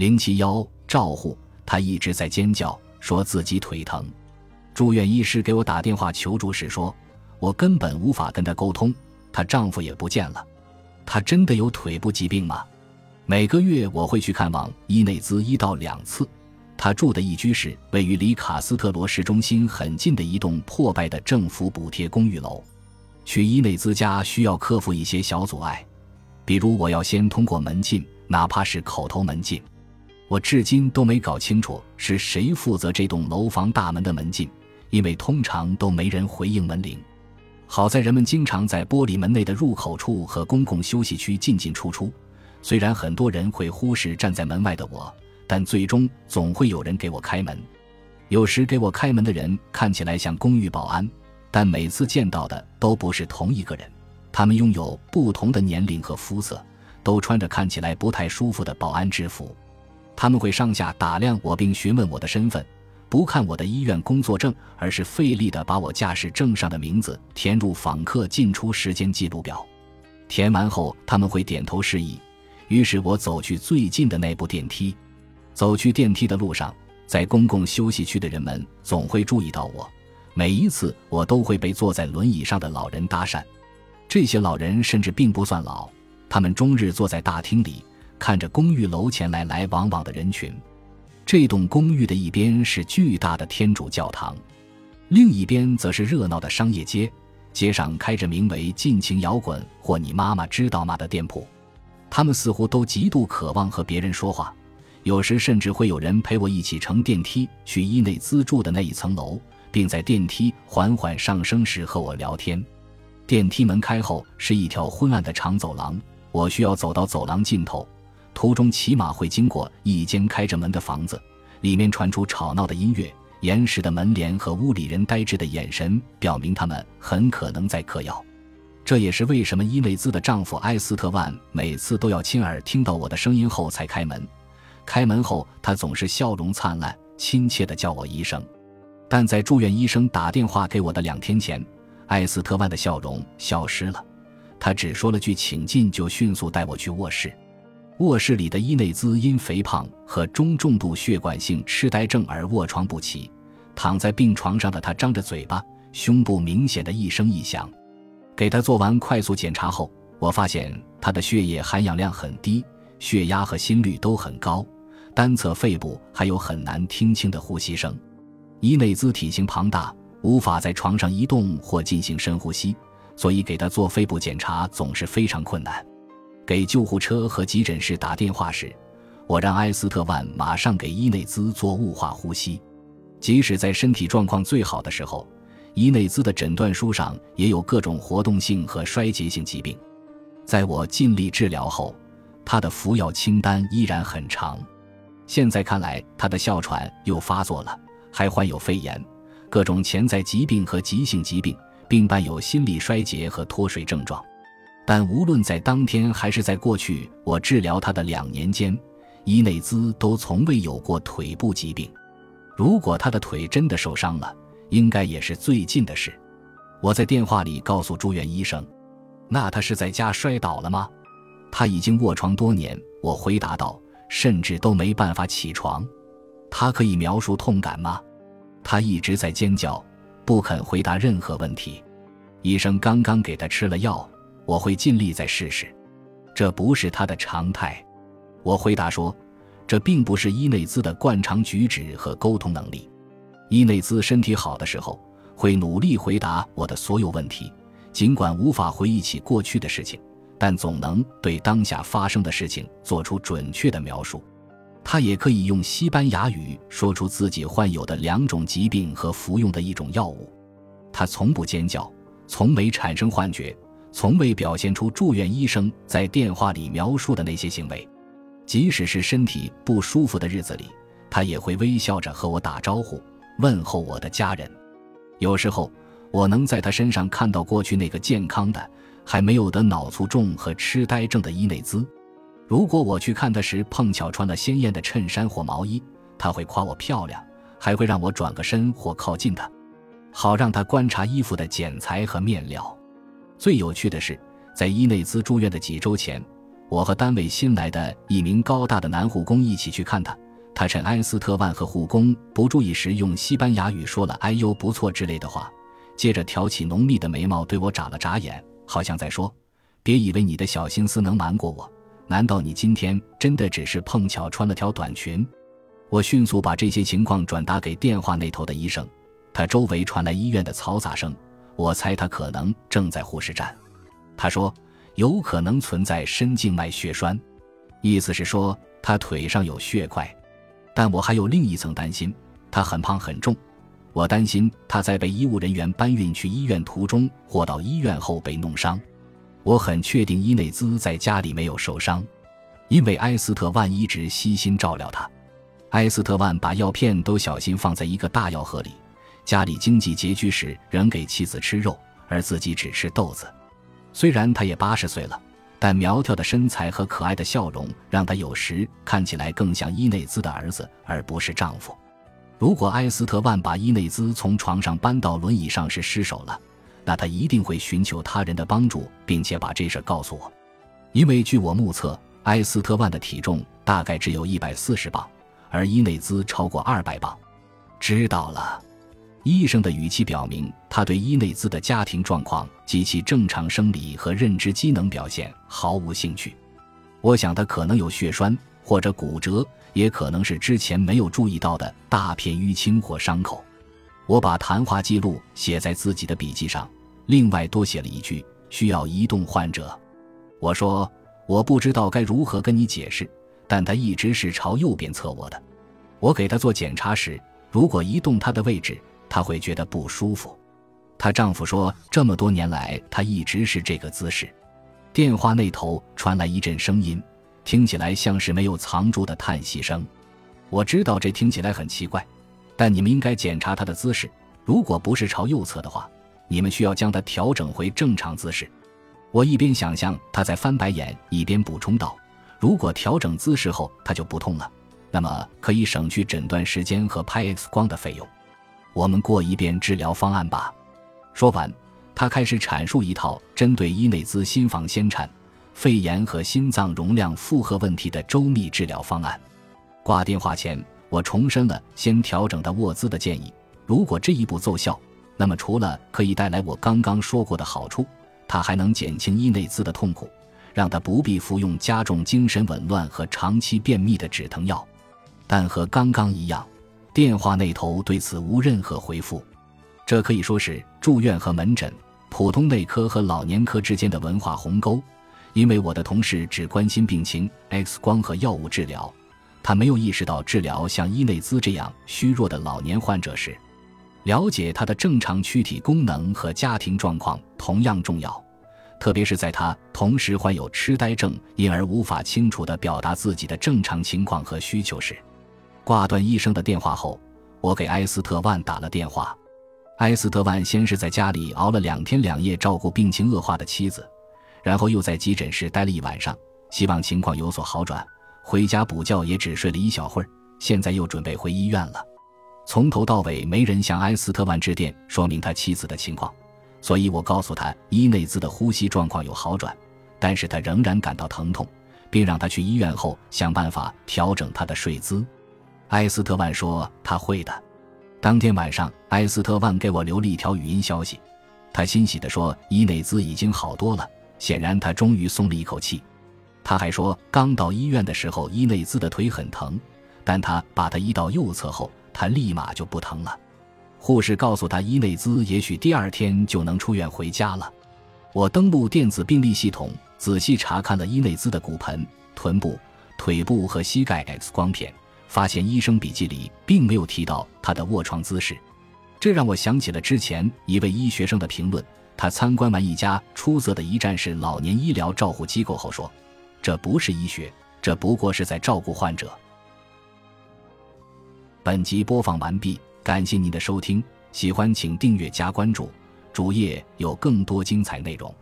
零七幺照护，他一直在尖叫，说自己腿疼。住院医师给我打电话求助时说，我根本无法跟他沟通，她丈夫也不见了。她真的有腿部疾病吗？每个月我会去看望伊内兹一到两次。她住的一居室位于离卡斯特罗市中心很近的一栋破败的政府补贴公寓楼。去伊内兹家需要克服一些小阻碍，比如我要先通过门禁，哪怕是口头门禁。我至今都没搞清楚是谁负责这栋楼房大门的门禁，因为通常都没人回应门铃。好在人们经常在玻璃门内的入口处和公共休息区进进出出，虽然很多人会忽视站在门外的我。但最终总会有人给我开门，有时给我开门的人看起来像公寓保安，但每次见到的都不是同一个人。他们拥有不同的年龄和肤色，都穿着看起来不太舒服的保安制服。他们会上下打量我，并询问我的身份，不看我的医院工作证，而是费力地把我驾驶证上的名字填入访客进出时间记录表。填完后，他们会点头示意。于是我走去最近的那部电梯。走去电梯的路上，在公共休息区的人们总会注意到我。每一次，我都会被坐在轮椅上的老人搭讪。这些老人甚至并不算老，他们终日坐在大厅里，看着公寓楼前来来往往的人群。这栋公寓的一边是巨大的天主教堂，另一边则是热闹的商业街。街上开着名为“尽情摇滚”或“你妈妈知道吗”的店铺。他们似乎都极度渴望和别人说话。有时甚至会有人陪我一起乘电梯去伊内兹住的那一层楼，并在电梯缓缓上升时和我聊天。电梯门开后是一条昏暗的长走廊，我需要走到走廊尽头。途中起码会经过一间开着门的房子，里面传出吵闹的音乐，严实的门帘和屋里人呆滞的眼神表明他们很可能在嗑药。这也是为什么伊内兹的丈夫埃斯特万每次都要亲耳听到我的声音后才开门。开门后，他总是笑容灿烂，亲切地叫我医生。但在住院医生打电话给我的两天前，艾斯特万的笑容消失了。他只说了句“请进”，就迅速带我去卧室。卧室里的伊内兹因肥胖和中重度血管性痴呆症而卧床不起，躺在病床上的他张着嘴巴，胸部明显的一声一响。给他做完快速检查后，我发现他的血液含氧量很低。血压和心率都很高，单侧肺部还有很难听清的呼吸声。伊内兹体型庞大，无法在床上移动或进行深呼吸，所以给他做肺部检查总是非常困难。给救护车和急诊室打电话时，我让埃斯特万马上给伊内兹做雾化呼吸。即使在身体状况最好的时候，伊内兹的诊断书上也有各种活动性和衰竭性疾病。在我尽力治疗后。他的服药清单依然很长，现在看来，他的哮喘又发作了，还患有肺炎、各种潜在疾病和急性疾病，并伴有心力衰竭和脱水症状。但无论在当天还是在过去我治疗他的两年间，伊内兹都从未有过腿部疾病。如果他的腿真的受伤了，应该也是最近的事。我在电话里告诉住院医生：“那他是在家摔倒了吗？”他已经卧床多年，我回答道，甚至都没办法起床。他可以描述痛感吗？他一直在尖叫，不肯回答任何问题。医生刚刚给他吃了药，我会尽力再试试。这不是他的常态。我回答说，这并不是伊内兹的惯常举止和沟通能力。伊内兹身体好的时候，会努力回答我的所有问题，尽管无法回忆起过去的事情。但总能对当下发生的事情做出准确的描述。他也可以用西班牙语说出自己患有的两种疾病和服用的一种药物。他从不尖叫，从没产生幻觉，从未表现出住院医生在电话里描述的那些行为。即使是身体不舒服的日子里，他也会微笑着和我打招呼，问候我的家人。有时候，我能在他身上看到过去那个健康的。还没有得脑卒中和痴呆症的伊内兹，如果我去看他时碰巧穿了鲜艳的衬衫或毛衣，他会夸我漂亮，还会让我转个身或靠近他，好让他观察衣服的剪裁和面料。最有趣的是，在伊内兹住院的几周前，我和单位新来的一名高大的男护工一起去看他。他趁埃斯特万和护工不注意时，用西班牙语说了“哎呦，不错”之类的话，接着挑起浓密的眉毛对我眨了眨眼，好像在说：“别以为你的小心思能瞒过我。难道你今天真的只是碰巧穿了条短裙？”我迅速把这些情况转达给电话那头的医生，他周围传来医院的嘈杂声，我猜他可能正在护士站。他说：“有可能存在深静脉血栓，意思是说他腿上有血块。”但我还有另一层担心，他很胖很重，我担心他在被医务人员搬运去医院途中或到医院后被弄伤。我很确定伊内兹在家里没有受伤，因为埃斯特万一直悉心照料他。埃斯特万把药片都小心放在一个大药盒里，家里经济拮据时仍给妻子吃肉，而自己只吃豆子。虽然他也八十岁了。但苗条的身材和可爱的笑容，让他有时看起来更像伊内兹的儿子，而不是丈夫。如果埃斯特万把伊内兹从床上搬到轮椅上时失手了，那他一定会寻求他人的帮助，并且把这事告诉我。因为据我目测，埃斯特万的体重大概只有一百四十磅，而伊内兹超过二百磅。知道了。医生的语气表明，他对伊内兹的家庭状况及其正常生理和认知机能表现毫无兴趣。我想他可能有血栓或者骨折，也可能是之前没有注意到的大片淤青或伤口。我把谈话记录写在自己的笔记上，另外多写了一句：“需要移动患者。”我说：“我不知道该如何跟你解释，但他一直是朝右边侧卧的。我给他做检查时，如果移动他的位置。”她会觉得不舒服。她丈夫说，这么多年来，她一直是这个姿势。电话那头传来一阵声音，听起来像是没有藏住的叹息声。我知道这听起来很奇怪，但你们应该检查她的姿势。如果不是朝右侧的话，你们需要将它调整回正常姿势。我一边想象她在翻白眼，一边补充道：“如果调整姿势后她就不痛了，那么可以省去诊断时间和拍 X 光的费用。”我们过一遍治疗方案吧。说完，他开始阐述一套针对伊内兹心房纤颤、肺炎和心脏容量负荷问题的周密治疗方案。挂电话前，我重申了先调整的卧姿的建议。如果这一步奏效，那么除了可以带来我刚刚说过的好处，它还能减轻伊内兹的痛苦，让他不必服用加重精神紊乱和长期便秘的止疼药。但和刚刚一样。电话那头对此无任何回复，这可以说是住院和门诊、普通内科和老年科之间的文化鸿沟。因为我的同事只关心病情、X 光和药物治疗，他没有意识到治疗像伊内兹这样虚弱的老年患者时，了解他的正常躯体功能和家庭状况同样重要，特别是在他同时患有痴呆症，因而无法清楚地表达自己的正常情况和需求时。挂断医生的电话后，我给埃斯特万打了电话。埃斯特万先是在家里熬了两天两夜照顾病情恶化的妻子，然后又在急诊室待了一晚上，希望情况有所好转。回家补觉也只睡了一小会儿，现在又准备回医院了。从头到尾没人向埃斯特万致电说明他妻子的情况，所以我告诉他伊内兹的呼吸状况有好转，但是他仍然感到疼痛，并让他去医院后想办法调整他的睡姿。埃斯特万说他会的。当天晚上，埃斯特万给我留了一条语音消息，他欣喜地说伊内兹已经好多了，显然他终于松了一口气。他还说，刚到医院的时候伊内兹的腿很疼，但他把他移到右侧后，他立马就不疼了。护士告诉他，伊内兹也许第二天就能出院回家了。我登录电子病历系统，仔细查看了伊内兹的骨盆、臀部、腿部和膝盖 X 光片。发现医生笔记里并没有提到他的卧床姿势，这让我想起了之前一位医学生的评论。他参观完一家出色的一站式老年医疗照护机构后说：“这不是医学，这不过是在照顾患者。”本集播放完毕，感谢您的收听，喜欢请订阅加关注，主页有更多精彩内容。